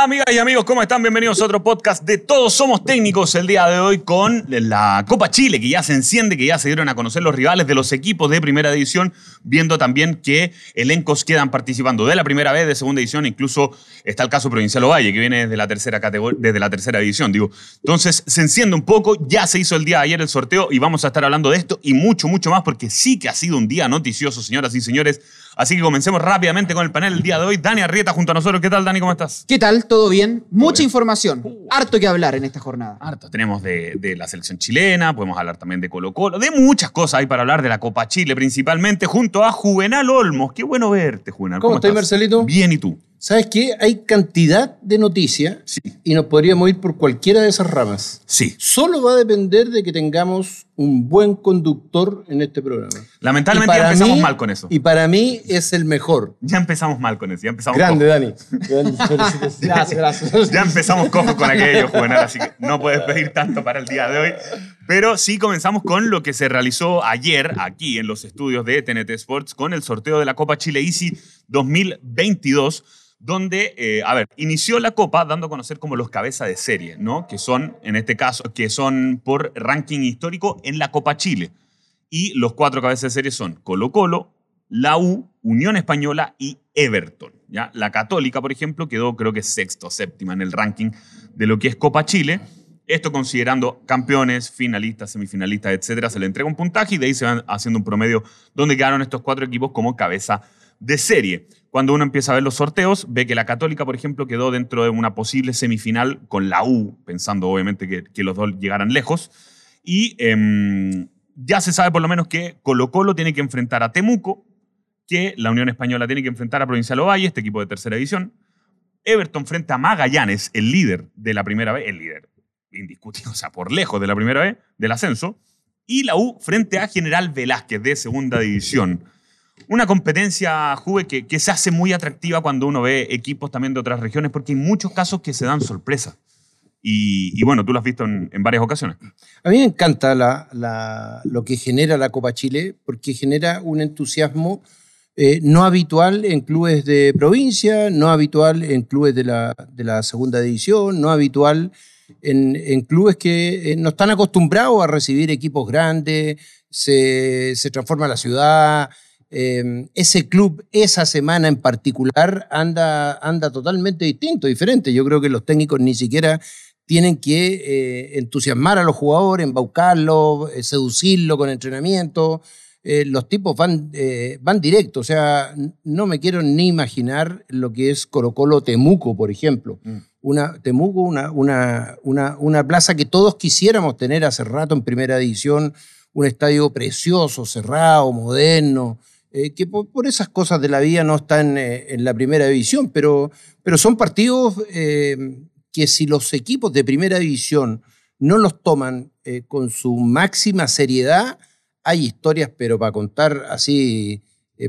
Amigas y amigos, ¿cómo están? Bienvenidos a otro podcast de Todos Somos Técnicos el día de hoy con la Copa Chile, que ya se enciende, que ya se dieron a conocer los rivales de los equipos de primera división, viendo también que elencos quedan participando de la primera vez, de segunda división, incluso está el caso Provincial Ovalle, que viene desde la tercera categoría, desde la tercera división, digo. Entonces, se enciende un poco, ya se hizo el día de ayer el sorteo y vamos a estar hablando de esto y mucho, mucho más, porque sí que ha sido un día noticioso, señoras y señores. Así que comencemos rápidamente con el panel el día de hoy. Dani Arrieta junto a nosotros. ¿Qué tal, Dani? ¿Cómo estás? ¿Qué tal? ¿Todo bien? Mucha información. Harto que hablar en esta jornada. Harto. Tenemos de, de la selección chilena, podemos hablar también de Colo Colo, de muchas cosas hay para hablar de la Copa Chile principalmente, junto a Juvenal Olmos. Qué bueno verte, Juvenal. ¿Cómo, estás, Marcelito? Bien, ¿y tú? ¿Sabes qué? Hay cantidad de noticias Sí. y nos podríamos ir por cualquiera de esas ramas. Sí. Solo va a depender de que tengamos un buen conductor en este programa. Lamentablemente ya empezamos mí- mal con eso. Y para mí es el mejor. Ya empezamos mal con eso. Ya empezamos Grande, cojo. Dani. Gracias, gracias. Ya empezamos cojo con aquello, Juvenal, así que no puedes pedir tanto para el día de hoy. Pero sí comenzamos con lo que se realizó ayer aquí en los estudios de TNT Sports con el sorteo de la Copa Chile Easy 2022, donde, eh, a ver, inició la Copa dando a conocer como los cabezas de serie, ¿no? Que son, en este caso, que son por ranking histórico en la Copa Chile. Y los cuatro cabezas de serie son Colo Colo, la U, Unión Española y Everton. ¿ya? La Católica, por ejemplo, quedó creo que sexto o séptima en el ranking de lo que es Copa Chile. Esto considerando campeones, finalistas, semifinalistas, etcétera, se le entrega un puntaje y de ahí se van haciendo un promedio donde quedaron estos cuatro equipos como cabeza de serie. Cuando uno empieza a ver los sorteos, ve que la Católica, por ejemplo, quedó dentro de una posible semifinal con la U, pensando obviamente que, los dos llegaran lejos. Y em, ya se sabe por lo menos que Colo Colo tiene que enfrentar a Temuco, que la Unión Española tiene que enfrentar a Provincial Ovalle, este equipo de tercera división. Everton frente a Magallanes, el líder de la primera vez, el líder indiscutible, o sea, por lejos de la primera vez del ascenso. Y la U frente a General Velázquez de segunda división. Una competencia, Juve, que, se hace muy atractiva cuando uno ve equipos también de otras regiones, porque hay muchos casos que se dan sorpresa. Y, bueno, tú lo has visto en, en varias ocasiones. A mí me encanta lo que genera la Copa Chile porque genera un entusiasmo eh, no habitual en clubes de provincia, no habitual en clubes de la, segunda división, no habitual en, clubes que eh, no están acostumbrados a recibir equipos grandes, se transforma la ciudad. Eh, ese club, esa semana en particular, anda, anda totalmente distinto, diferente. Yo creo que los técnicos ni siquiera tienen que eh, entusiasmar a los jugadores, embaucarlos, eh, seducirlos con entrenamiento. Eh, los tipos van, eh, van directo. O sea, no me quiero ni imaginar lo que es Colo Colo Temuco, por ejemplo. Mm. Una, Temuco, una, una, una, una plaza que todos quisiéramos tener hace rato en primera división, un estadio precioso, cerrado, moderno, eh, que por, esas cosas de la vida no están eh, en la primera división, pero, pero son partidos eh, que si los equipos de primera división no los toman con su máxima seriedad, hay historias, pero para contar así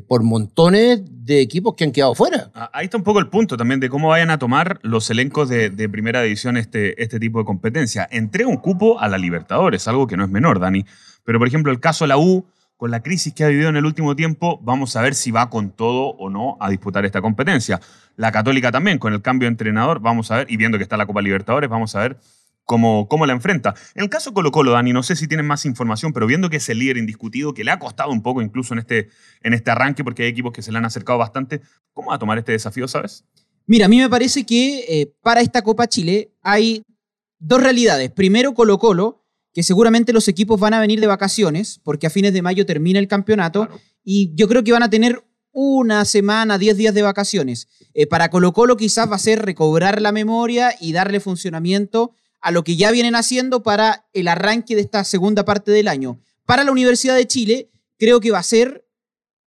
por montones de equipos que han quedado fuera. Ah, Ahí está un poco el punto también de cómo vayan a tomar los elencos de, de primera división este, este tipo de competencia. Entrega un cupo a la Libertadores, algo que no es menor, Dani. Pero, por ejemplo, el caso de la U, con la crisis que ha vivido en el último tiempo, vamos a ver si va con todo o no a disputar esta competencia. La Católica también, con el cambio de entrenador, vamos a ver, y viendo que está la Copa Libertadores, vamos a ver cómo, cómo la enfrenta. En el caso Colo Colo, Dani, no sé si tienen más información, pero viendo que es el líder indiscutido, que le ha costado un poco incluso en este, en este arranque, porque hay equipos que se le han acercado bastante, ¿cómo va a tomar este desafío, sabes? Mira, a mí me parece que eh, para esta Copa Chile hay dos realidades. Primero, Colo Colo, que seguramente los equipos van a venir de vacaciones, porque a fines de mayo termina el campeonato, Claro. y yo creo que van a tener una semana, 10 días de vacaciones. Eh, para Colo Colo quizás va a ser recobrar la memoria y darle funcionamiento a lo que ya vienen haciendo para el arranque de esta segunda parte del año. Para la Universidad de Chile, creo que va a ser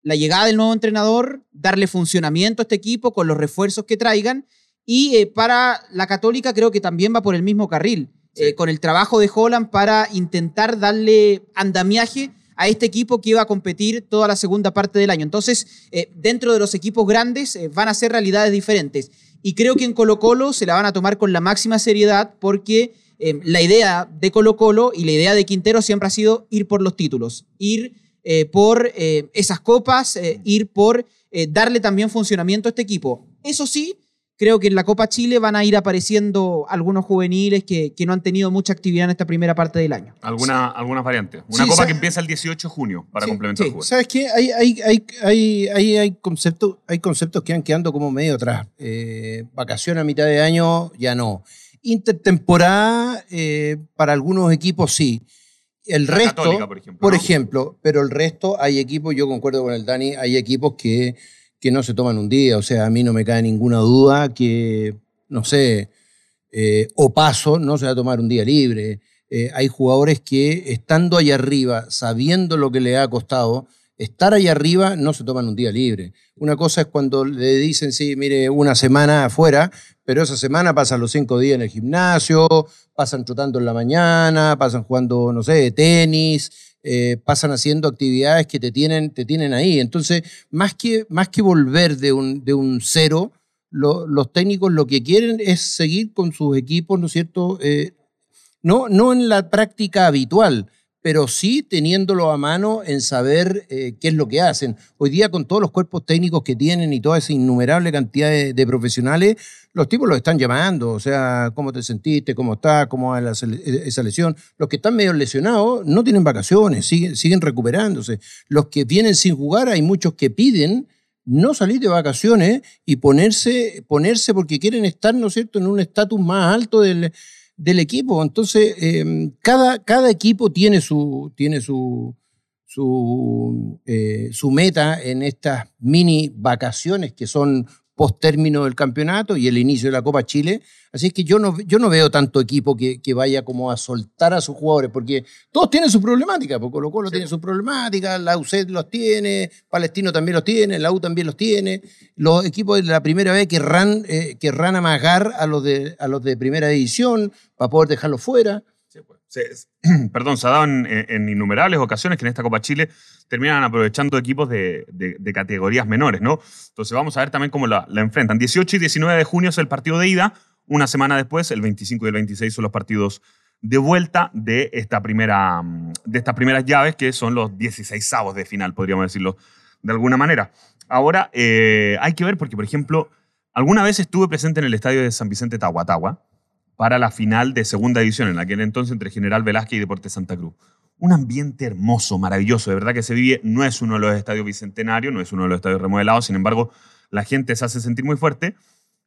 la llegada del nuevo entrenador, darle funcionamiento a este equipo con los refuerzos que traigan. Y eh, para la Católica creo que también va por el mismo carril, Sí. eh, con el trabajo de Holland para intentar darle andamiaje a este equipo que iba a competir toda la segunda parte del año. Entonces, eh, dentro de los equipos grandes eh, van a ser realidades diferentes. Y creo que en Colo Colo se la van a tomar con la máxima seriedad porque eh, la idea de Colo Colo y la idea de Quintero siempre ha sido ir por los títulos, ir por esas copas, ir por darle también funcionamiento a este equipo. Eso sí, creo que en la Copa Chile van a ir apareciendo algunos juveniles que, que no han tenido mucha actividad en esta primera parte del año. Alguna, algunas variantes. Una Sí, copa que empieza el 18 de junio para Sí, complementar sí. el juego. ¿Sabes qué? Hay, hay, hay, hay, hay, hay conceptos, hay conceptos que van quedando como medio atrás. Eh, vacación a mitad de año, ya no. Intertemporada, eh, para algunos equipos sí. El La resto, Católica, por ejemplo, por ¿no? ejemplo, pero el resto hay equipos, yo concuerdo con el Dani, hay equipos que, que no se toman un día. O sea, a mí no me cae ninguna duda que, no sé, eh, Opaso no se va a tomar un día libre. Eh, hay jugadores que estando allá arriba, sabiendo lo que le ha costado, estar allá arriba no se toman un día libre. Una cosa es cuando le dicen, sí, mire, una semana afuera, pero esa semana pasan los cinco días en el gimnasio, pasan trotando en la mañana, pasan jugando, no sé, tenis, eh, pasan haciendo actividades que te tienen, te tienen ahí. Entonces, más que, más que volver de un, de un cero, lo- los técnicos lo que quieren es seguir con sus equipos, ¿no es cierto? Eh, no, no en la práctica habitual, pero sí teniéndolo a mano en saber eh, qué es lo que hacen. Hoy día con todos los cuerpos técnicos que tienen y toda esa innumerable cantidad de, profesionales, los tipos los están llamando, o sea, cómo te sentiste, cómo estás, cómo va sele- esa lesión. Los que están medio lesionados no tienen vacaciones, siguen, siguen recuperándose. Los que vienen sin jugar, hay muchos que piden no salir de vacaciones y ponerse, ponerse porque quieren estar, ¿no es cierto?, en un estatus más alto del, del equipo. Entonces, eh, cada, cada equipo tiene su, tiene su, su, eh, su meta en estas mini vacaciones que son post término del campeonato y el inicio de la Copa Chile. Así es que yo no, yo no veo tanto equipo que, que vaya como a soltar a sus jugadores, porque todos tienen su problemática, porque Colo Colo Sí. tiene su problemática, la UCED los tiene, Palestino también los tiene, la U también los tiene. Los equipos de la primera vez querrán, eh, querrán amagar a los, de, a los de primera división para poder dejarlos fuera. Perdón, se ha dado en, innumerables ocasiones que en esta Copa Chile terminan aprovechando equipos de, categorías menores, ¿no? Entonces vamos a ver también cómo la, la enfrentan. 18 y 19 de junio es el partido de ida. Una semana después, el 25 y el 26, son los partidos de vuelta de, esta primera, mm, de estas primeras llaves, que son los 16 avos de final, podríamos decirlo de alguna manera. Ahora, eh, hay que ver porque, por ejemplo, alguna vez estuve presente en el estadio de San Vicente Tahuatahua, para la final de segunda división, en aquel entonces entre General Velázquez y Deportes Santa Cruz. Un ambiente hermoso, maravilloso, de verdad que se vive, no es uno de los estadios bicentenarios, no es uno de los estadios remodelados, sin embargo, la gente se hace sentir muy fuerte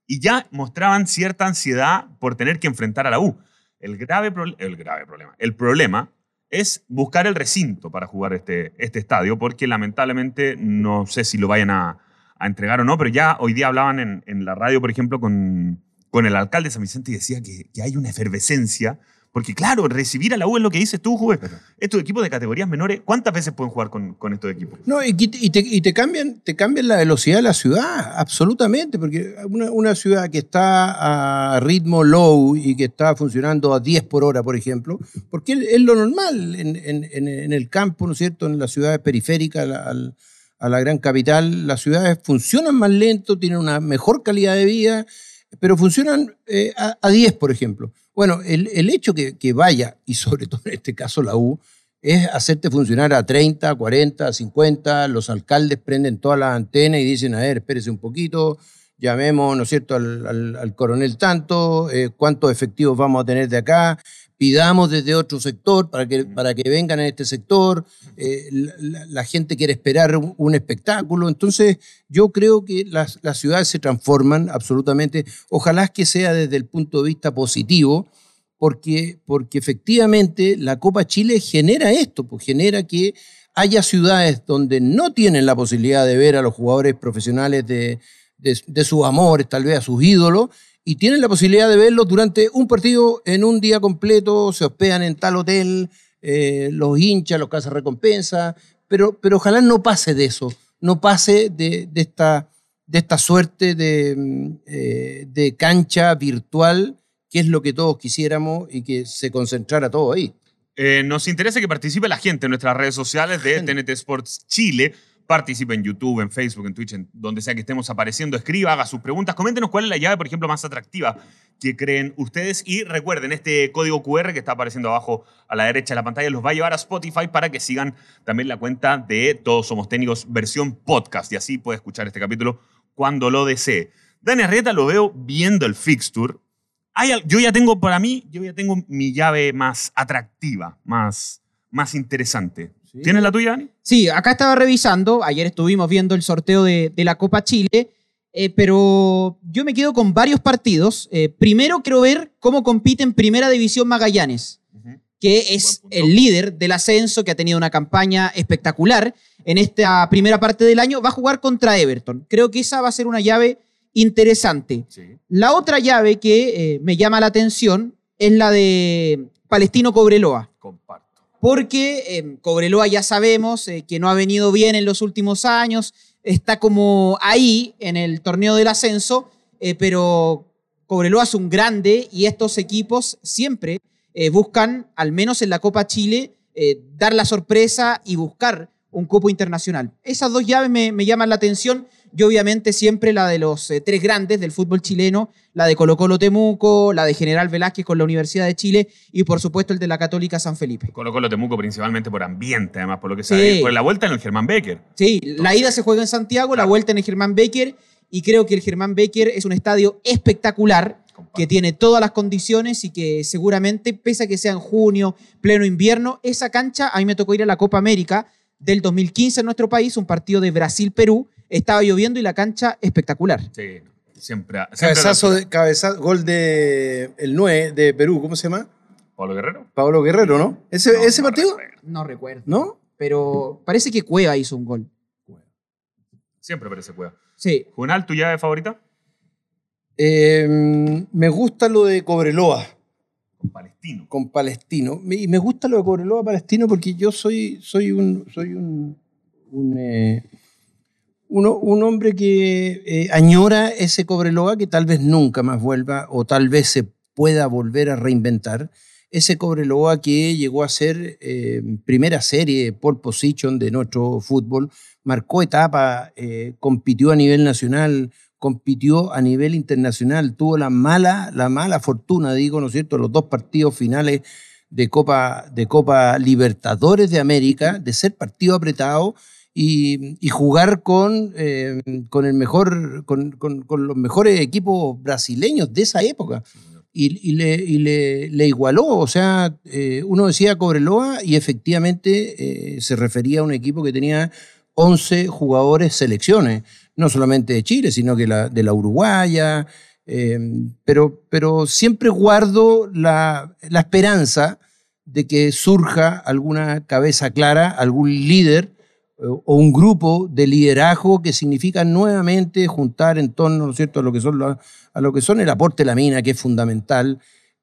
y ya mostraban cierta ansiedad por tener que enfrentar a la U. El grave, el grave problema, el problema es buscar el recinto para jugar este, este estadio, porque lamentablemente no sé si lo vayan a, a entregar o no, pero ya hoy día hablaban en, en la radio, por ejemplo, con, con el alcalde de San Vicente y decía que, que hay una efervescencia. Porque claro, recibir a la U es lo que dices tú, Juve. Estos equipos de categorías menores, ¿cuántas veces pueden jugar con, con estos equipos? No, y, te, y te cambian, te cambian la velocidad de la ciudad, absolutamente, porque una, una ciudad que está a ritmo low y que está funcionando a 10 por hora, por ejemplo, porque es, lo normal en, en- en- en el campo, ¿no es cierto?, en las ciudades periféricas, a la, al- a la gran capital, las ciudades funcionan más lento, tienen una mejor calidad de vida, pero funcionan eh, a, a 10, por ejemplo. Bueno, el, el hecho que, que vaya, y sobre todo en este caso la U, es hacerte funcionar a 30, 40, 50. Los alcaldes prenden todas las antenas y dicen, a ver, espérese un poquito, llamemos, ¿no es cierto?, al coronel tanto, eh, cuántos efectivos vamos a tener de acá, pidamos desde otro sector para que, para que vengan en este sector, eh, la, la- la gente quiere esperar un, un espectáculo, entonces yo creo que las, las ciudades se transforman absolutamente, ojalá que sea desde el punto de vista positivo, porque, porque efectivamente la Copa Chile genera esto, pues genera que haya ciudades donde no tienen la posibilidad de ver a los jugadores profesionales de, de, de sus amores, tal vez a sus ídolos, y tienen la posibilidad de verlos durante un partido en un día completo, se hospedan en tal hotel, eh, los hinchas, los casas recompensa, pero, pero ojalá no pase de eso, no pase de, de esta, de esta suerte de, mm, eh, de cancha virtual, que es lo que todos quisiéramos y que se concentrara todo ahí. Eh, nos interesa que participe la gente en nuestras redes sociales de. TNT Sports Chile. Participe en YouTube, en Facebook, en Twitch, en donde sea que estemos apareciendo. Escriba, haga sus preguntas. Coméntenos cuál es la llave, por ejemplo, más atractiva que creen ustedes. Y recuerden, este código QR que está apareciendo abajo a la derecha de la pantalla los va a llevar a Spotify para que sigan también la cuenta de Todos Somos Técnicos versión podcast. Y así puede escuchar este capítulo cuando lo desee. Dani Arrieta lo veo viendo el fixture. Yo ya tengo, para mí, yo ya tengo mi llave más atractiva, más, más interesante. Sí. ¿Tienes la tuya, Dani? Sí, acá estaba revisando, ayer estuvimos viendo el sorteo de, de la Copa Chile, eh, pero yo me quedo con varios partidos. Eh, primero quiero ver cómo compite en Primera División Magallanes, que es el líder del ascenso, que ha tenido una campaña espectacular en esta primera parte del año. Va a jugar contra Everton. Creo que esa va a ser una llave interesante. Sí. La otra llave que eh, me llama la atención es la de Palestino Cobreloa. Porque eh, Cobreloa ya sabemos eh, que no ha venido bien en los últimos años, está como ahí en el torneo del ascenso, eh, pero Cobreloa es un grande y estos equipos siempre buscan, al menos en la Copa Chile, dar la sorpresa y buscar un cupo internacional. Esas dos llaves me llaman la atención y obviamente siempre la de los eh, tres grandes del fútbol chileno, la de Colo Colo Temuco, la de General Velázquez con la Universidad de Chile y por supuesto el de la Católica San Felipe. Colo Colo Temuco principalmente por ambiente, además, por lo que Sí. sabe. Por la vuelta en el Germán Becker. Sí, la ida se juega en Santiago, la vuelta en el Germán Becker y creo que el Germán Becker es un estadio espectacular que tiene todas las condiciones y que seguramente, pese a que sea en junio, pleno invierno, esa cancha, a mí me tocó ir a la Copa América del 2015 en nuestro país, un partido de Brasil-Perú, estaba lloviendo y la cancha espectacular. Sí, siempre. siempre Cabezazo, de, cabezazo, gol de el 9 de Perú, ¿cómo se llama? Pablo Guerrero. Pablo Guerrero, ¿no? ¿Ese, No, ese no partido? recuerdo. No recuerdo. ¿No? Pero parece que Cueva hizo un gol. Siempre parece cueva. Sí. Junal, ¿tu llave favorita? Eh, me gusta lo de Cobreloa Con Palestino. con Palestino. Me- Y me gusta lo de Cobreloa Palestino porque yo soy, soy un, soy un, un, eh, uno- un hombre que eh, añora ese Cobreloa que tal vez nunca más vuelva o tal vez se pueda volver a reinventar. Ese Cobreloa que llegó a ser eh, primera serie pole position de nuestro fútbol, marcó etapa, eh, compitió a nivel nacional, compitió a nivel internacional, tuvo la mala, la mala fortuna, digo, ¿no es cierto?, los dos partidos finales de Copa, de Copa Libertadores de América, de ser partido apretado y, y jugar con, eh, con, el mejor, con, con- con los mejores equipos brasileños de esa época. Y, y le, y le- le igualó, o sea, eh, uno decía Cobreloa y efectivamente eh, se refería a un equipo que tenía 11 jugadores selecciones, no solamente de Chile, sino que la, de la Uruguaya, eh, pero, pero siempre guardo la, la esperanza de que surja alguna cabeza clara, algún líder o un grupo de liderazgo que significa nuevamente juntar en torno ¿no es cierto? a, lo que son la- a lo que son el aporte de la mina, que es fundamental,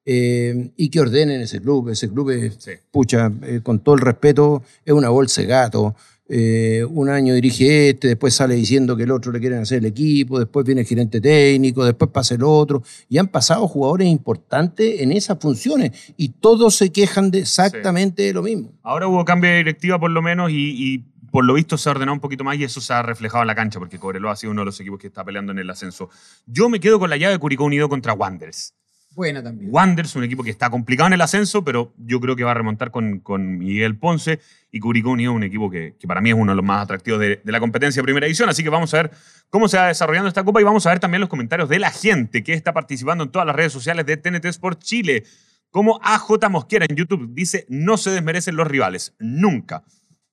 eh, y que ordenen ese club. Ese club es, Sí. pucha, eh, con todo el respeto, es una bolsa de gato. Eh, un año dirige este, después sale diciendo que el otro le quieren hacer el equipo, después viene el gerente técnico, después pasa el otro. Y han pasado jugadores importantes en esas funciones y todos se quejan de exactamente de lo mismo. Ahora hubo cambio de directiva por lo menos y, y por lo visto se ha ordenado un poquito más y eso se ha reflejado en la cancha porque Cobreloa ha sido uno de los equipos que está peleando en el ascenso. Yo me quedo con la llave de Curicó Unido contra Wanderers. Buena también. Wanderers, un equipo que está complicado en el ascenso, pero yo creo que va a remontar con, con Miguel Ponce y Curicó Unido, un equipo que, que para mí es uno de los más atractivos de, de la competencia de primera edición. Así que vamos a ver cómo se va desarrollando esta copa y vamos a ver también los comentarios de la gente que está participando en todas las redes sociales de TNT Sport Chile. Como AJ Mosquera en YouTube dice, no se desmerecen los rivales, nunca.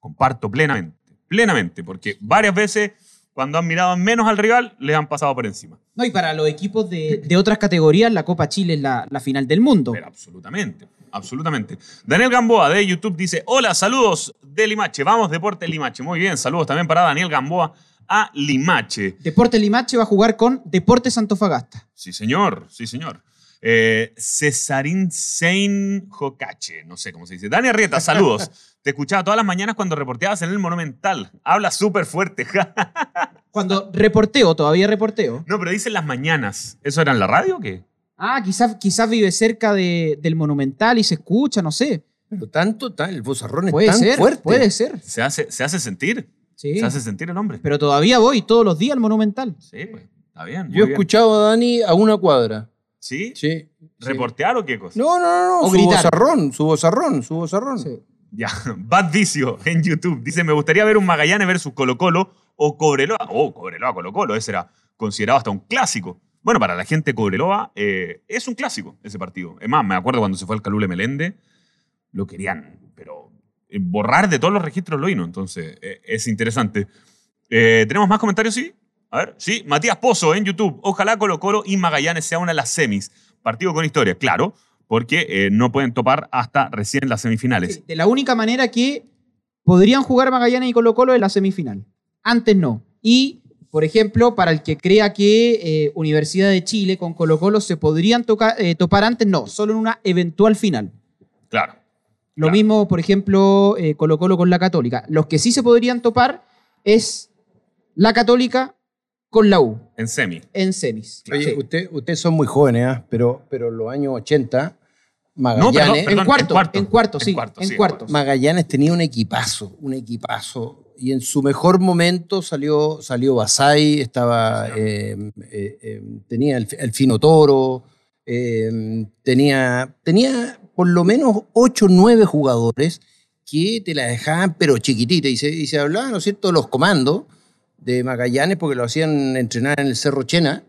Comparto plenamente, plenamente, porque varias veces cuando han mirado menos al rival, les han pasado por encima. No, y para los equipos de, de otras categorías, la Copa Chile es la, la final del mundo. Pero absolutamente, absolutamente. Daniel Gamboa de YouTube dice, hola, saludos de Limache. Vamos, Deporte Limache. Muy bien, saludos también para Daniel Gamboa a Limache. Deportes Limache va a jugar con Deportes Antofagasta. Sí, señor, sí, señor. Eh, Cesarín Sein Jocache, no sé cómo se dice. Dani Arrieta, saludos. Te escuchaba todas las mañanas cuando reporteabas en el Monumental. Habla súper fuerte. Cuando reporteo, todavía reporteo. no, pero dicen las mañanas. ¿Eso era en la radio o qué? Ah, quizás quizás vive cerca de- del Monumental y se escucha, no sé. Pero tanto, tan, el bozarrón es Puede tan ser, fuerte. puede ser. ¿Se hace, se hace sentir? Sí. ¿Se hace sentir el hombre? Pero todavía voy todos los días al Monumental. Sí, pues, está bien. Yo he escuchado a Dani a una cuadra. ¿Sí? Sí. ¿Reportear o qué cosa? No, no, no, no. O su gritar. bozarrón, su bozarrón, su bozarrón. Sí. Ya, Bad Vicio en YouTube. Dice, me gustaría ver un Magallanes versus Colo Colo o Cobreloa. Oh, Cobreloa, Colo Colo, ese era considerado hasta un clásico. Bueno, para la gente Cobreloa eh, es un clásico ese partido. Es más, me acuerdo cuando se fue al Calule Melende, lo querían, pero eh, borrar de todos los registros lo hino. Entonces, eh, es interesante. Eh, ¿Tenemos más comentarios? Sí. A ver, sí. Matías Pozo en YouTube. Ojalá Colo Colo y Magallanes sea una de las semis. Partido con historia, claro, porque eh, no pueden topar hasta recién las semifinales. Sí, de la única manera que podrían jugar Magallanes y Colo Colo en la semifinal. Antes no. Y, por ejemplo, para el que crea que eh, Universidad de Chile con Colo Colo se podrían eh, topar antes, no, solo en una eventual final. Claro. Lo Claro. mismo, por ejemplo, Colo Colo con la Católica. Los que sí se podrían topar es la Católica con la U En semi. en semis. Oye, Sí. usted- ustedes son muy jóvenes, ¿ah? pero, pero en los años 80, Magallanes, perdón, en, perdón, cuarto, en cuarto. en cuarto, sí, En cuarto, en sí. Magallanes tenía un equipazo, un equipazo. Y en su mejor momento salió, salió Basay, estaba, eh, eh, eh, tenía el, el Fino Toro, eh, tenía, tenía por lo menos 8 o 9 jugadores que te la dejaban pero chiquitita. Y se, y se hablaba, ¿no es cierto?, de los comandos de Magallanes porque lo hacían entrenar en el Cerro Chena.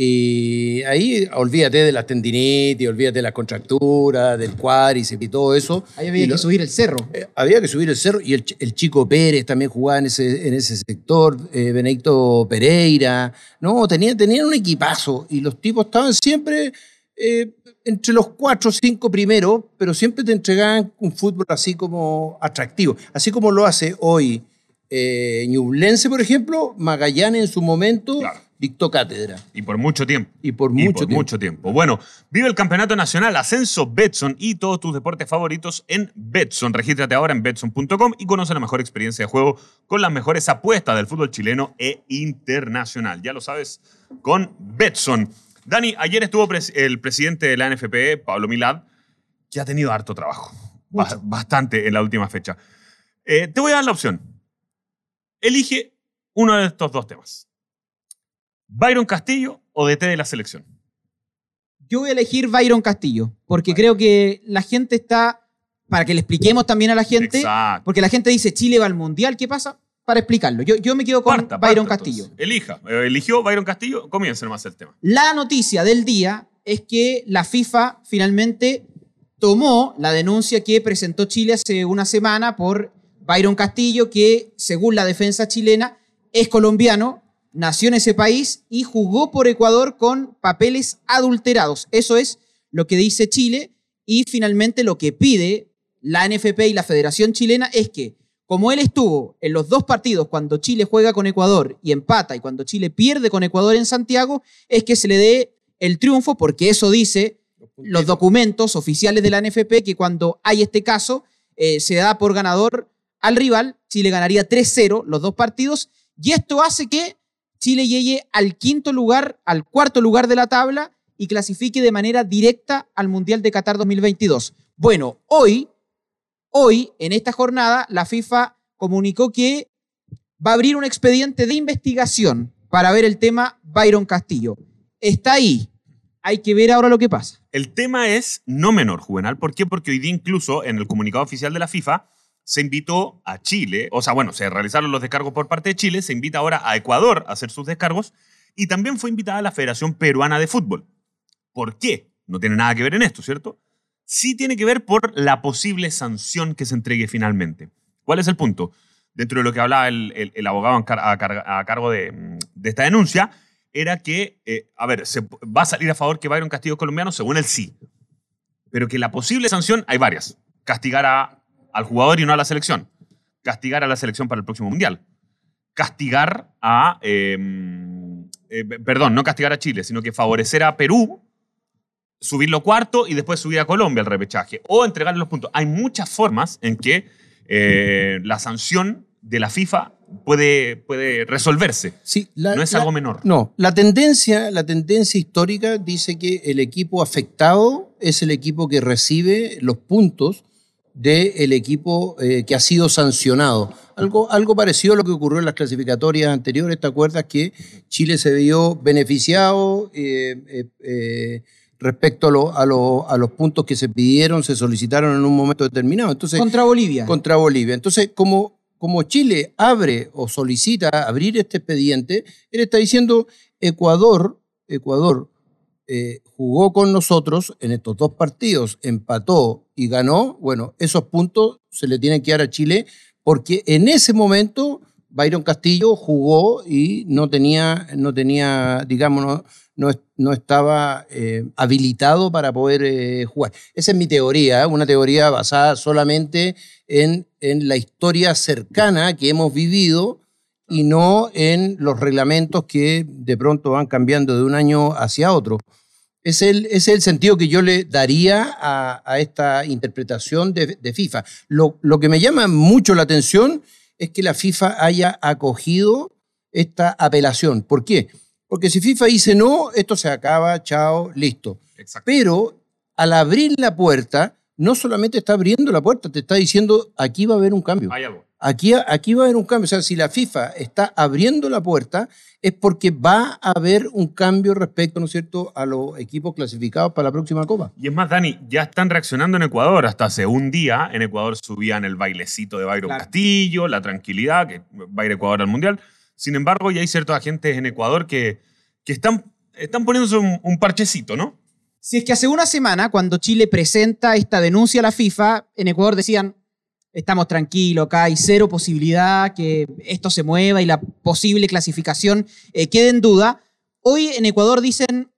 Y ahí olvídate de la tendinitis, olvídate de la contractura, del cuádriceps y todo eso. Ahí había Y que lo- subir el cerro. eh, había que subir el cerro y el, ch- el chico Pérez también jugaba en ese, en ese sector, eh, Benedicto Pereira. No, tenían, tenían un equipazo y los tipos estaban siempre eh, entre los cuatro o cinco primeros, pero siempre te entregaban un fútbol así como atractivo. Así como lo hace hoy eh, Ñublense, por ejemplo, Magallanes en su momento Claro. dictó cátedra. Y por mucho tiempo. Y por Y mucho por tiempo. mucho tiempo. Bueno, vive el Campeonato Nacional Ascenso Betson y todos tus deportes favoritos en Betson. Regístrate ahora en betson.com y conoce la mejor experiencia de juego con las mejores apuestas del fútbol chileno e internacional. Ya lo sabes, con Betson. Dani, ayer estuvo el presidente de la NFP, Pablo Milad, que ha tenido harto trabajo. Mucho. bastante en la última fecha. Eh, te voy a dar la opción. Elige uno de estos dos temas. Byron Castillo o DT de la selección. Yo voy a elegir Byron Castillo, porque creo que la gente está, para que le expliquemos también a la gente, Exacto. porque la gente dice Chile va al Mundial, ¿qué pasa? Para explicarlo. Yo, yo me quedo con Parta, Byron parta, Castillo. entonces. Elija. Eh, Eligió Byron Castillo. Comience nomás el tema. La noticia del día es que la FIFA finalmente tomó la denuncia que presentó Chile hace una semana por Byron Castillo, que según la defensa chilena es colombiano, nació en ese país y jugó por Ecuador con papeles adulterados. Eso es lo que dice Chile y finalmente lo que pide la NFP y la Federación Chilena es que como él estuvo en los dos partidos cuando Chile juega con Ecuador y empata y cuando Chile pierde con Ecuador en Santiago, es que se le dé el triunfo porque eso dice los documentos oficiales de la NFP que cuando hay este caso eh, se da por ganador al rival, Chile ganaría 3-0 los dos partidos y esto hace que Chile llegue al quinto lugar, al cuarto lugar de la tabla y clasifique de manera directa al Mundial de Qatar 2022. Bueno, hoy, hoy, en esta jornada, la FIFA comunicó que va a abrir un expediente de investigación para ver el tema Byron Castillo. Está ahí. Hay que ver ahora lo que pasa. El tema es no menor, Juvenal. ¿Por qué? Porque hoy día incluso en el comunicado oficial de la FIFA se invitó a Chile, o sea, bueno, se realizaron los descargos por parte de Chile, se invita ahora a Ecuador a hacer sus descargos y también fue invitada la Federación Peruana de Fútbol. ¿Por qué? No tiene nada que ver en esto, ¿cierto? Sí tiene que ver por la posible sanción que se entregue finalmente. ¿Cuál es el punto? Dentro de lo que hablaba el, el- el abogado a, car- a cargo de, mm, de esta denuncia, era que, eh, a ver, se, va a salir a favor que Byron Castillo colombiano, según él sí. Pero que la posible sanción, hay varias. Castigar a- al jugador y no a la selección. Castigar a la selección para el próximo Mundial. Castigar a... eh, eh, perdón, no castigar a Chile, sino que favorecer a Perú, subirlo cuarto y después subir a Colombia al repechaje. O entregarle los puntos. Hay muchas formas en que eh, la sanción de la FIFA puede, puede resolverse. Sí, la- No es la- algo menor. No, la tendencia, la tendencia histórica dice que el equipo afectado es el equipo que recibe los puntos del equipo eh, que ha sido sancionado. Algo, algo parecido a lo que ocurrió en las clasificatorias anteriores. ¿Te acuerdas que Chile se vio beneficiado eh, eh, respecto a, lo- a lo- a los puntos que se pidieron, se solicitaron en un momento determinado? Entonces, Contra Bolivia. contra Bolivia. Entonces, como, como Chile abre o solicita abrir este expediente, él está diciendo, Ecuador, Ecuador jugó con nosotros en estos dos partidos, empató y ganó, bueno, esos puntos se le tienen que dar a Chile porque en ese momento Byron Castillo jugó y no tenía, no tenía digamos, no, no, estaba eh, habilitado para poder eh, jugar. Esa es mi teoría, una teoría basada solamente en, en la historia cercana que hemos vivido y no en los reglamentos que de pronto van cambiando de un año hacia otro. Es el, es el sentido que yo le daría a, esta interpretación de, FIFA. Lo, lo, que me llama mucho la atención es que la FIFA haya acogido esta apelación. ¿Por qué? Porque si FIFA dice no, esto se acaba, chao, listo. Pero al abrir la puerta, no solamente está abriendo la puerta, te está diciendo aquí va a haber un cambio. Hay algo. Aquí, aquí va a haber un cambio. O sea, si la FIFA está abriendo la puerta, es porque va a haber un cambio respecto, ¿no es cierto?, a los equipos clasificados para la próxima Copa. Y es más, Dani, ya están reaccionando en Ecuador. Hasta hace un día en Ecuador subían el bailecito de Byron Castillo, la tranquilidad, que va a ir Ecuador al Mundial. Sin embargo, ya hay ciertos agentes en Ecuador que, que están, están poniéndose un, un parchecito, ¿no? Si es que hace una semana, cuando Chile presenta esta denuncia a la FIFA, en Ecuador decían, estamos tranquilos, acá hay cero posibilidad que esto se mueva y la posible clasificación eh, quede en duda. Hoy en Ecuador dicen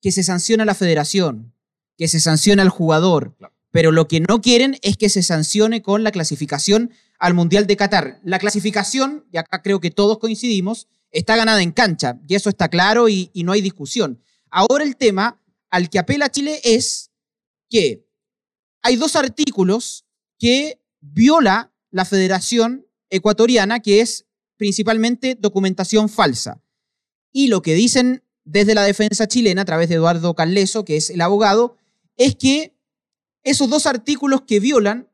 que se sanciona la federación, que se sanciona al jugador, pero lo que no quieren es que se sancione con la clasificación al Mundial de Qatar. La clasificación, y acá creo que todos coincidimos, está ganada en cancha, y eso está claro y, y no hay discusión. Ahora el tema al que apela Chile es que hay dos artículos que viola la Federación Ecuatoriana, que es principalmente documentación falsa. Y lo que dicen desde la defensa chilena, a través de Eduardo Calleso, que es el abogado, es que esos dos artículos que violan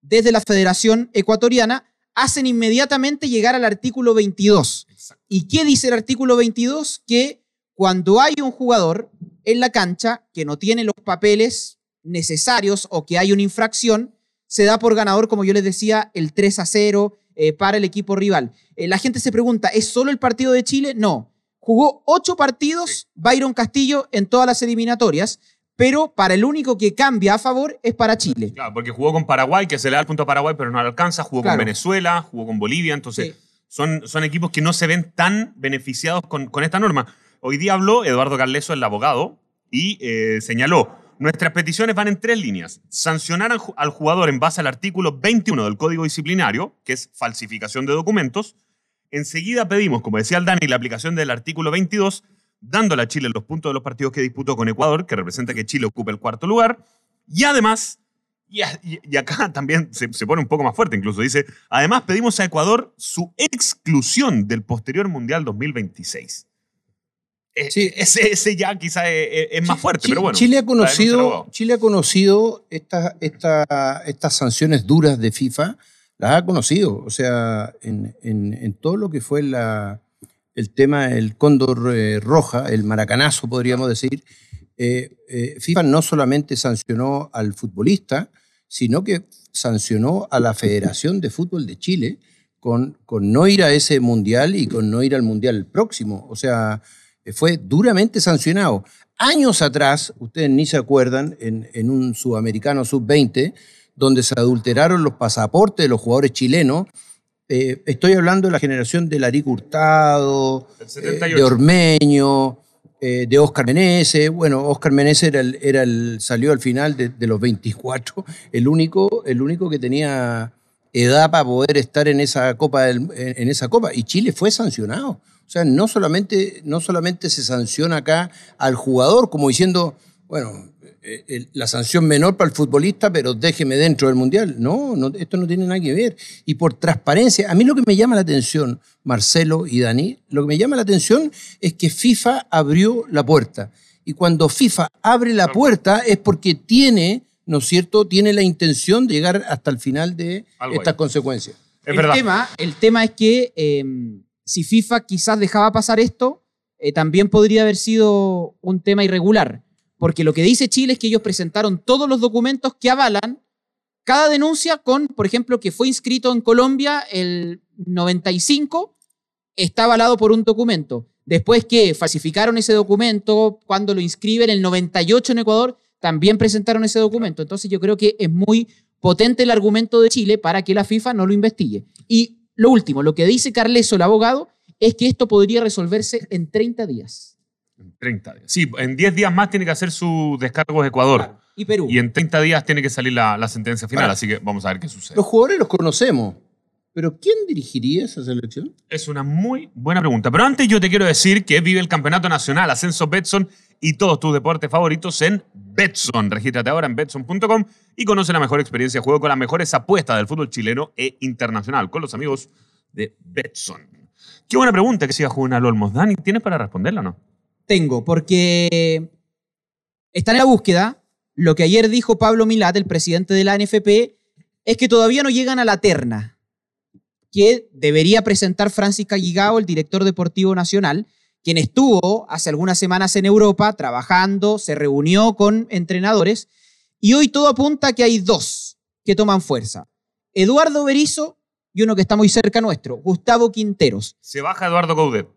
desde la Federación Ecuatoriana hacen inmediatamente llegar al artículo 22. ¿Y qué dice el artículo 22? Que cuando hay un jugador en la cancha que no tiene los papeles necesarios o que hay una infracción, se da por ganador, como yo les decía, el 3 a 0 eh, para el equipo rival. Eh, la gente se pregunta, ¿es solo el partido de Chile? No. Jugó ocho partidos Byron Castillo en todas las eliminatorias, pero para el único que cambia a favor es para Chile. Claro, porque jugó con Paraguay, que se le da el punto a Paraguay, pero no alcanza, jugó con Venezuela, jugó con Bolivia, entonces son, son equipos que no se ven tan beneficiados con, con esta norma. Hoy día habló Eduardo Carleso, el abogado, y eh, señaló, Nuestras peticiones van en tres líneas. Sancionar al jugador en base al artículo 21 del Código Disciplinario, que es falsificación de documentos. Enseguida pedimos, como decía el Dani, la aplicación del artículo 22, dándole a Chile los puntos de los partidos que disputó con Ecuador, que representa que Chile ocupe el cuarto lugar. Y además, y, acá también se, se, pone un poco más fuerte incluso, dice, además pedimos a Ecuador su exclusión del posterior Mundial 2026. Eh, sí. ese, ya quizá es, más fuerte, pero bueno. Chile ha conocido, Chile ha conocido estas estas sanciones duras de FIFA, las ha conocido. O sea, en, en, todo lo que fue la, el tema del cóndor eh, roja, el maracanazo, podríamos decir, eh, FIFA no solamente sancionó al futbolista, sino que sancionó a la Federación de Fútbol de Chile con, con no ir a ese mundial y con no ir al mundial próximo. O sea, fue duramente sancionado. Años atrás, ustedes ni se acuerdan, en, un sudamericano sub-20, donde se adulteraron los pasaportes de los jugadores chilenos, eh, estoy hablando de la generación de Larico Hurtado, eh, de Ormeño, eh, de Oscar Meneses. Bueno, Oscar Meneses era era el, salió al final de, los 24, el único, el único que tenía edad para poder estar en esa copa, en esa copa. Y Chile fue sancionado. O sea, no solamente, no solamente se sanciona acá al jugador, como diciendo, bueno, eh, la sanción menor para el futbolista, pero déjeme dentro del Mundial. No, no, esto no tiene nada que ver. Y por transparencia, a mí lo que me llama la atención, Marcelo y Dani, lo que me llama la atención es que FIFA abrió la puerta. Y cuando FIFA abre la puerta es porque tiene, ¿no es cierto?, tiene la intención de llegar hasta el final de estas consecuencias. el, Tema, el tema es que em, si FIFA quizás dejaba pasar esto, eh, también podría haber sido un tema irregular. Porque lo que dice Chile es que ellos presentaron todos los documentos que avalan cada denuncia con, por ejemplo, que fue inscrito en Colombia el 95, está avalado por un documento. Después que falsificaron ese documento, cuando lo inscriben el 98 en Ecuador, también presentaron ese documento. Entonces yo creo que es muy potente el argumento de Chile para que la FIFA no lo investigue. Y lo último, lo que dice Carleso, el abogado, es que esto podría resolverse en 30 días. En 30 días. Sí, en 10 días más tiene que hacer su descargo de Ecuador. Y Perú. Y en 30 días tiene que salir la, la sentencia final, así que vamos a ver qué sucede. Los jugadores los conocemos, pero ¿quién dirigiría esa selección? Es una muy buena pregunta. Pero antes yo te quiero decir que vive el Campeonato Nacional Ascenso Betson y todos tus deportes favoritos en Betson. Regístrate ahora en betson.com y conoce la mejor experiencia de juego con las mejores apuestas del fútbol chileno e internacional con los amigos de Betson. Qué buena pregunta que siga Juvenal Olmos. Dani, ¿tienes para responderla o no? Tengo, porque está en la búsqueda. Lo que ayer dijo Pablo Milat, el presidente de la NFP, es que todavía no llegan a la terna que debería presentar Francis Calligao, el director deportivo nacional, quien estuvo hace algunas semanas en Europa trabajando, se reunió con entrenadores y hoy todo apunta a que hay dos que toman fuerza. Eduardo Berizo y uno que está muy cerca nuestro, Gustavo Quinteros. Se baja Eduardo Coudet.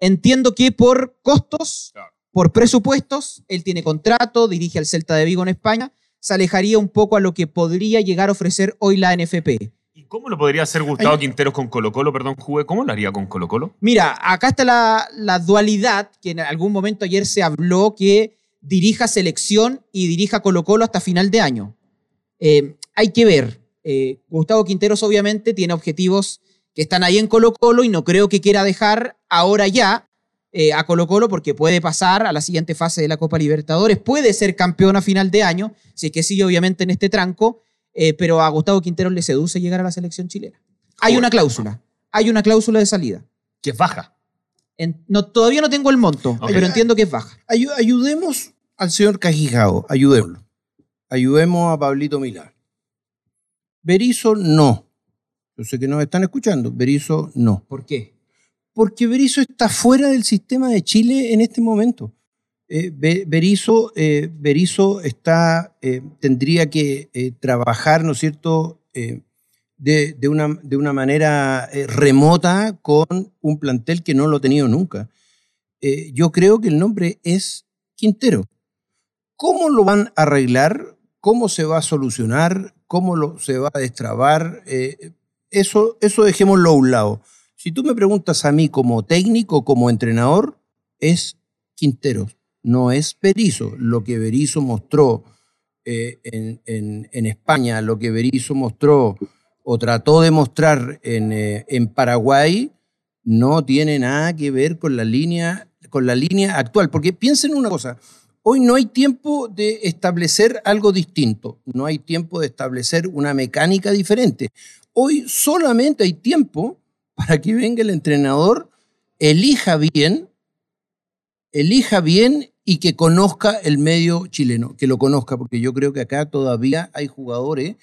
Entiendo que por costos, Claro. por presupuestos, él tiene contrato, dirige al Celta de Vigo en España, se alejaría un poco a lo que podría llegar a ofrecer hoy la NFP. ¿Y cómo lo podría hacer Gustavo Ay. Quinteros con Colo Colo? Perdón, Juve. ¿Cómo lo haría con Colo Colo? Mira, acá está la, la dualidad, que en algún momento ayer se habló que dirija selección y dirija Colo Colo hasta final de año. Eh, hay que ver. Eh, Gustavo Quinteros obviamente tiene objetivos que están ahí en Colo Colo y no creo que quiera dejar ahora ya eh, a Colo Colo porque puede pasar a la siguiente fase de la Copa Libertadores, puede ser campeón a final de año, si es que sigue obviamente en este tranco, eh, pero a Gustavo Quinteros le seduce llegar a la selección chilena. Hay una cláusula, hay una cláusula de salida. Que es baja. En- no, todavía no tengo el monto, pero entiendo que es baja. Ayu- ayudemos al señor Cajijao, ayudémoslo. Ayudemos a Pablito Milán. Berizo no. Yo sé que nos están escuchando. Berizo no. ¿Por qué? Porque Berizo está fuera del sistema de Chile en este momento. Eh, eh, está, eh, tendría que eh, trabajar, ¿no es cierto?, de, una, manera remota con un plantel que no lo ha tenido nunca. Yo creo que el nombre es Quintero. ¿Cómo lo van a arreglar? ¿Cómo se va a solucionar? ¿Cómo se va a destrabar? Eso, eso dejémoslo a un lado. Si tú me preguntas a mí como técnico, como entrenador, es Quintero, no es Berizzo. Lo que Berizzo mostró eh, en, España, lo que Berizzo mostró o trató de mostrar en, eh, en Paraguay, no tiene nada que ver con la línea, con la línea actual. Porque piensen una cosa, hoy no hay tiempo de establecer algo distinto, no hay tiempo de establecer una mecánica diferente. Hoy solamente hay tiempo para que venga el entrenador, elija bien, elija bien y que conozca el medio chileno, que lo conozca, porque yo creo que acá todavía hay jugadores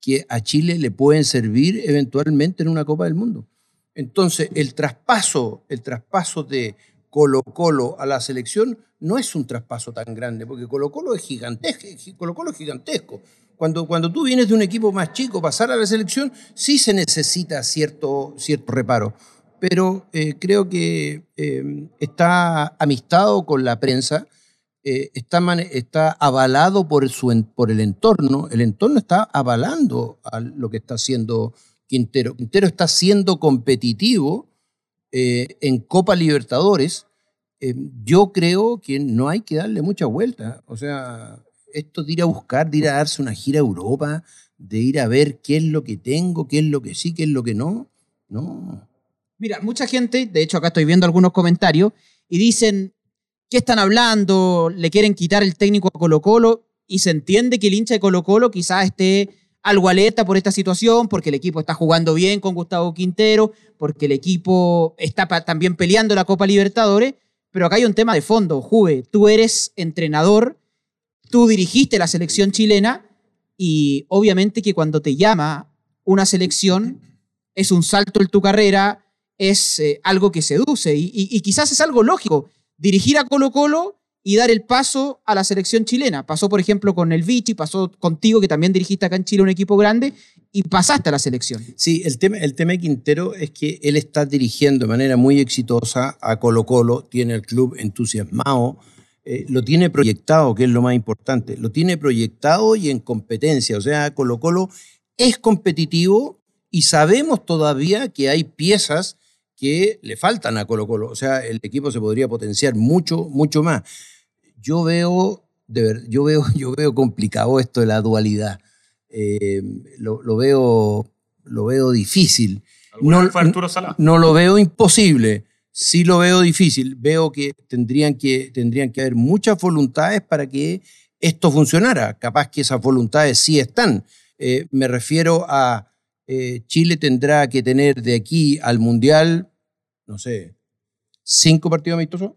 que a Chile le pueden servir eventualmente en una Copa del Mundo. Entonces, el traspaso, el traspaso de Colo Colo a la selección no es un traspaso tan grande, porque Colo Colo es gigantesco. Colo Colo es gigantesco. Cuando, cuando tú vienes de un equipo más chico, pasar a la selección, sí se necesita cierto, cierto reparo. Pero eh, creo que eh, está amistado con la prensa, eh, está, está avalado por, su, por el entorno. El entorno está avalando lo que está haciendo Quintero. Quintero está siendo competitivo en Copa Libertadores. Yo creo que no hay que darle mucha vuelta. O sea, esto de ir a buscar, de ir a darse una gira a Europa, de ir a ver qué es lo que tengo, qué es lo que sí, qué es lo que no. No. Mira, mucha gente, de hecho acá estoy viendo algunos comentarios, y dicen, ¿qué están hablando? ¿Le quieren quitar el técnico a Colo Colo? Y se entiende que el hincha de Colo Colo quizás esté algo alerta por esta situación, porque el equipo está jugando bien con Gustavo Quintero, porque el equipo está también peleando la Copa Libertadores, pero acá hay un tema de fondo. Juve, tú eres entrenador, tú dirigiste la selección chilena y obviamente que cuando te llama una selección es un salto en tu carrera, es eh, algo que seduce y, quizás es algo lógico. Dirigir a Colo Colo y dar el paso a la selección chilena. Pasó, por ejemplo, con el Vichy, pasó contigo, que también dirigiste acá en Chile un equipo grande, y pasaste a la selección. Sí, el tema, el tema de Quintero es que él está dirigiendo de manera muy exitosa a Colo Colo, tiene el club entusiasmado, eh, lo tiene proyectado, que es lo más importante, lo tiene proyectado y en competencia, o sea, Colo Colo es competitivo y sabemos todavía que hay piezas que le faltan a Colo Colo, o sea, el equipo se podría potenciar mucho, mucho más. Yo veo, de ver, yo veo, yo veo complicado esto de la dualidad. Eh, lo, lo veo, lo veo difícil. ¿Alguna No, no lo veo imposible, sí lo veo difícil. Veo que tendrían que, tendrían que haber muchas voluntades para que esto funcionara. Capaz que esas voluntades sí están. Eh, me refiero a eh, Chile tendrá que tener de aquí al Mundial, no sé, cinco partidos amistosos,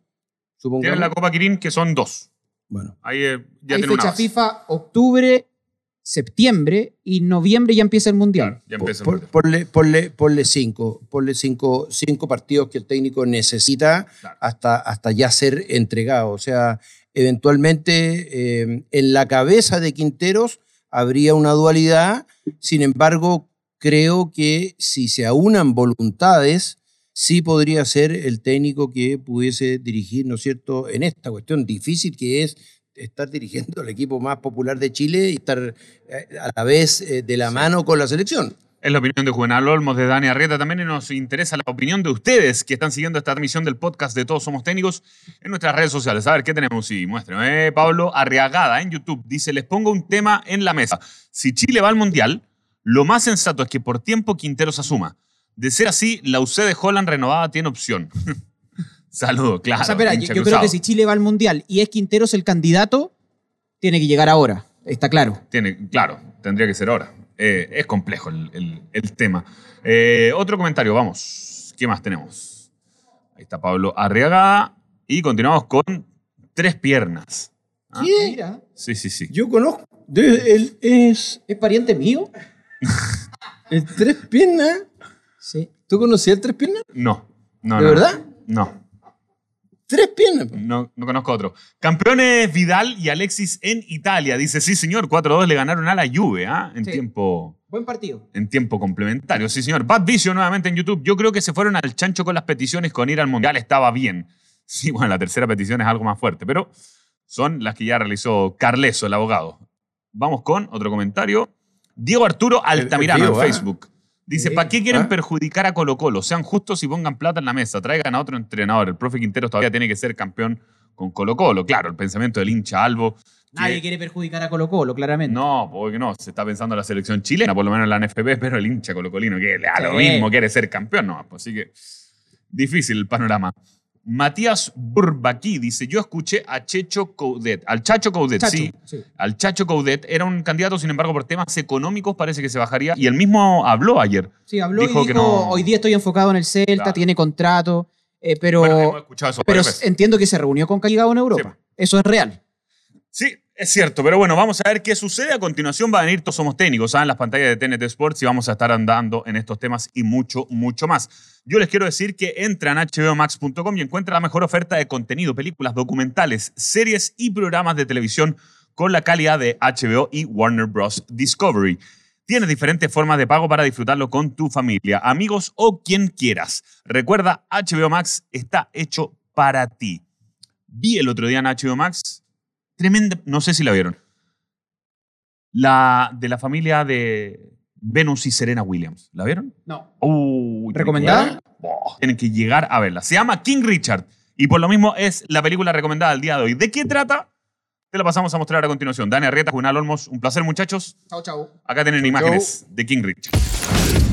supongo. Tienen la Copa Kirin, que son dos. Bueno, Ahí eh, ya Hay una fecha. FIFA octubre, septiembre y noviembre ya empieza el Mundial. Claro, ya empieza el Por- mundial. ponle, ponle- ponle cinco, ponle cinco, cinco partidos que el técnico necesita Claro. hasta, hasta ya ser entregado. O sea, eventualmente eh, en la cabeza de Quinteros habría una dualidad, sin embargo, creo que si se aunan voluntades, sí podría ser el técnico que pudiese dirigir, ¿no es cierto?, en esta cuestión difícil que es estar dirigiendo el equipo más popular de Chile y estar eh, a la vez eh, de la mano con la selección. Es la opinión de Juvenal Olmos, de Dani Arrieta también, y nos interesa la opinión de ustedes que están siguiendo esta transmisión del podcast de Todos Somos Técnicos en nuestras redes sociales. A ver, ¿qué tenemos? Sí, muéstrenme. Eh, Pablo Arriagada en YouTube dice, les pongo un tema en la mesa. Si Chile va al Mundial, lo más sensato es que por tiempo Quinteros asuma. De ser así, la UC de Holland renovada tiene opción. Saludos, claro. o sea, espera, yo, creo que si Chile va al Mundial y es Quinteros el candidato, tiene que llegar ahora. Está claro. Tiene, claro, tendría que ser ahora. Eh, es complejo el, el- el tema. Eh, otro comentario, vamos. ¿Qué más tenemos? Ahí está Pablo Arriaga. Y continuamos con tres piernas. Ah, Mira, Sí, sí, sí. Yo conozco. de- él es ¿es pariente mío? el tres piernas. Sí. ¿Tú conocías el tres piernas? No. no ¿De no. verdad? No. Tres piernas. No, no conozco otro. Campeones Vidal y Alexis en Italia. Dice, sí, señor, 4-2 le ganaron a la Juve ¿ah? en, Sí. tiempo, Buen partido. en tiempo complementario. Sí, señor. Bad Vision nuevamente en YouTube. Yo creo que se fueron al chancho con las peticiones con ir al Mundial. Estaba bien. Sí, bueno, la tercera petición es algo más fuerte, pero son las que ya realizó Carleso, el abogado. Vamos con otro comentario. Diego Arturo Altamirano en ah. Dice. ¿para qué quieren Ah. perjudicar a Colo Colo? Sean justos y pongan plata en la mesa. Traigan a otro entrenador. El profe Quinteros todavía tiene que ser campeón con Colo Colo. Claro, el pensamiento del hincha Albo. que- Nadie quiere perjudicar a Colo Colo, claramente. no, porque no, se está pensando en la selección chilena, por lo menos en la NFP, pero el hincha colocolino que le da lo mismo, quiere ser campeón, no, pues, así que difícil el panorama. Matías Burbaki dice, yo escuché a Checho Coudet, al Chacho Coudet, Chacho, sí, sí. al Chacho Coudet, era un candidato, sin embargo, por temas económicos parece que se bajaría, y él mismo habló ayer. Sí, habló Dijo y que dijo, no- hoy día estoy enfocado en el Celta, Claro. tiene contrato, eh, pero, bueno, hemos escuchado eso pero entiendo que se reunió con Caligao en Europa. Eso es real. Sí, es cierto, pero bueno, vamos a ver qué sucede. A continuación va a venir Todos Somos Técnicos ¿saben? en las pantallas de TNT Sports y vamos a estar andando en estos temas y mucho, mucho más. Yo les quiero decir que entran a hbomax.com y encuentran la mejor oferta de contenido, películas, documentales, series y programas de televisión con la calidad de HBO y Warner Bros. Discovery. Tienes diferentes formas de pago para disfrutarlo con tu familia, amigos o quien quieras. Recuerda, HBO Max está hecho para ti. Vi el otro día en HBO Max Tremenda, no sé si la vieron. La de la familia de Venus y Serena Williams. ¿La vieron? No. Uy, ¿Recomendada? Tienen que llegar a verla. Se llama King Richard y por lo mismo es la película recomendada al día de hoy. ¿De qué trata? Te la pasamos a mostrar a continuación. Dani Arrieta, Juvenal Olmos, un placer muchachos. Chao, chao. Acá tienen Chau, imágenes de King Richard.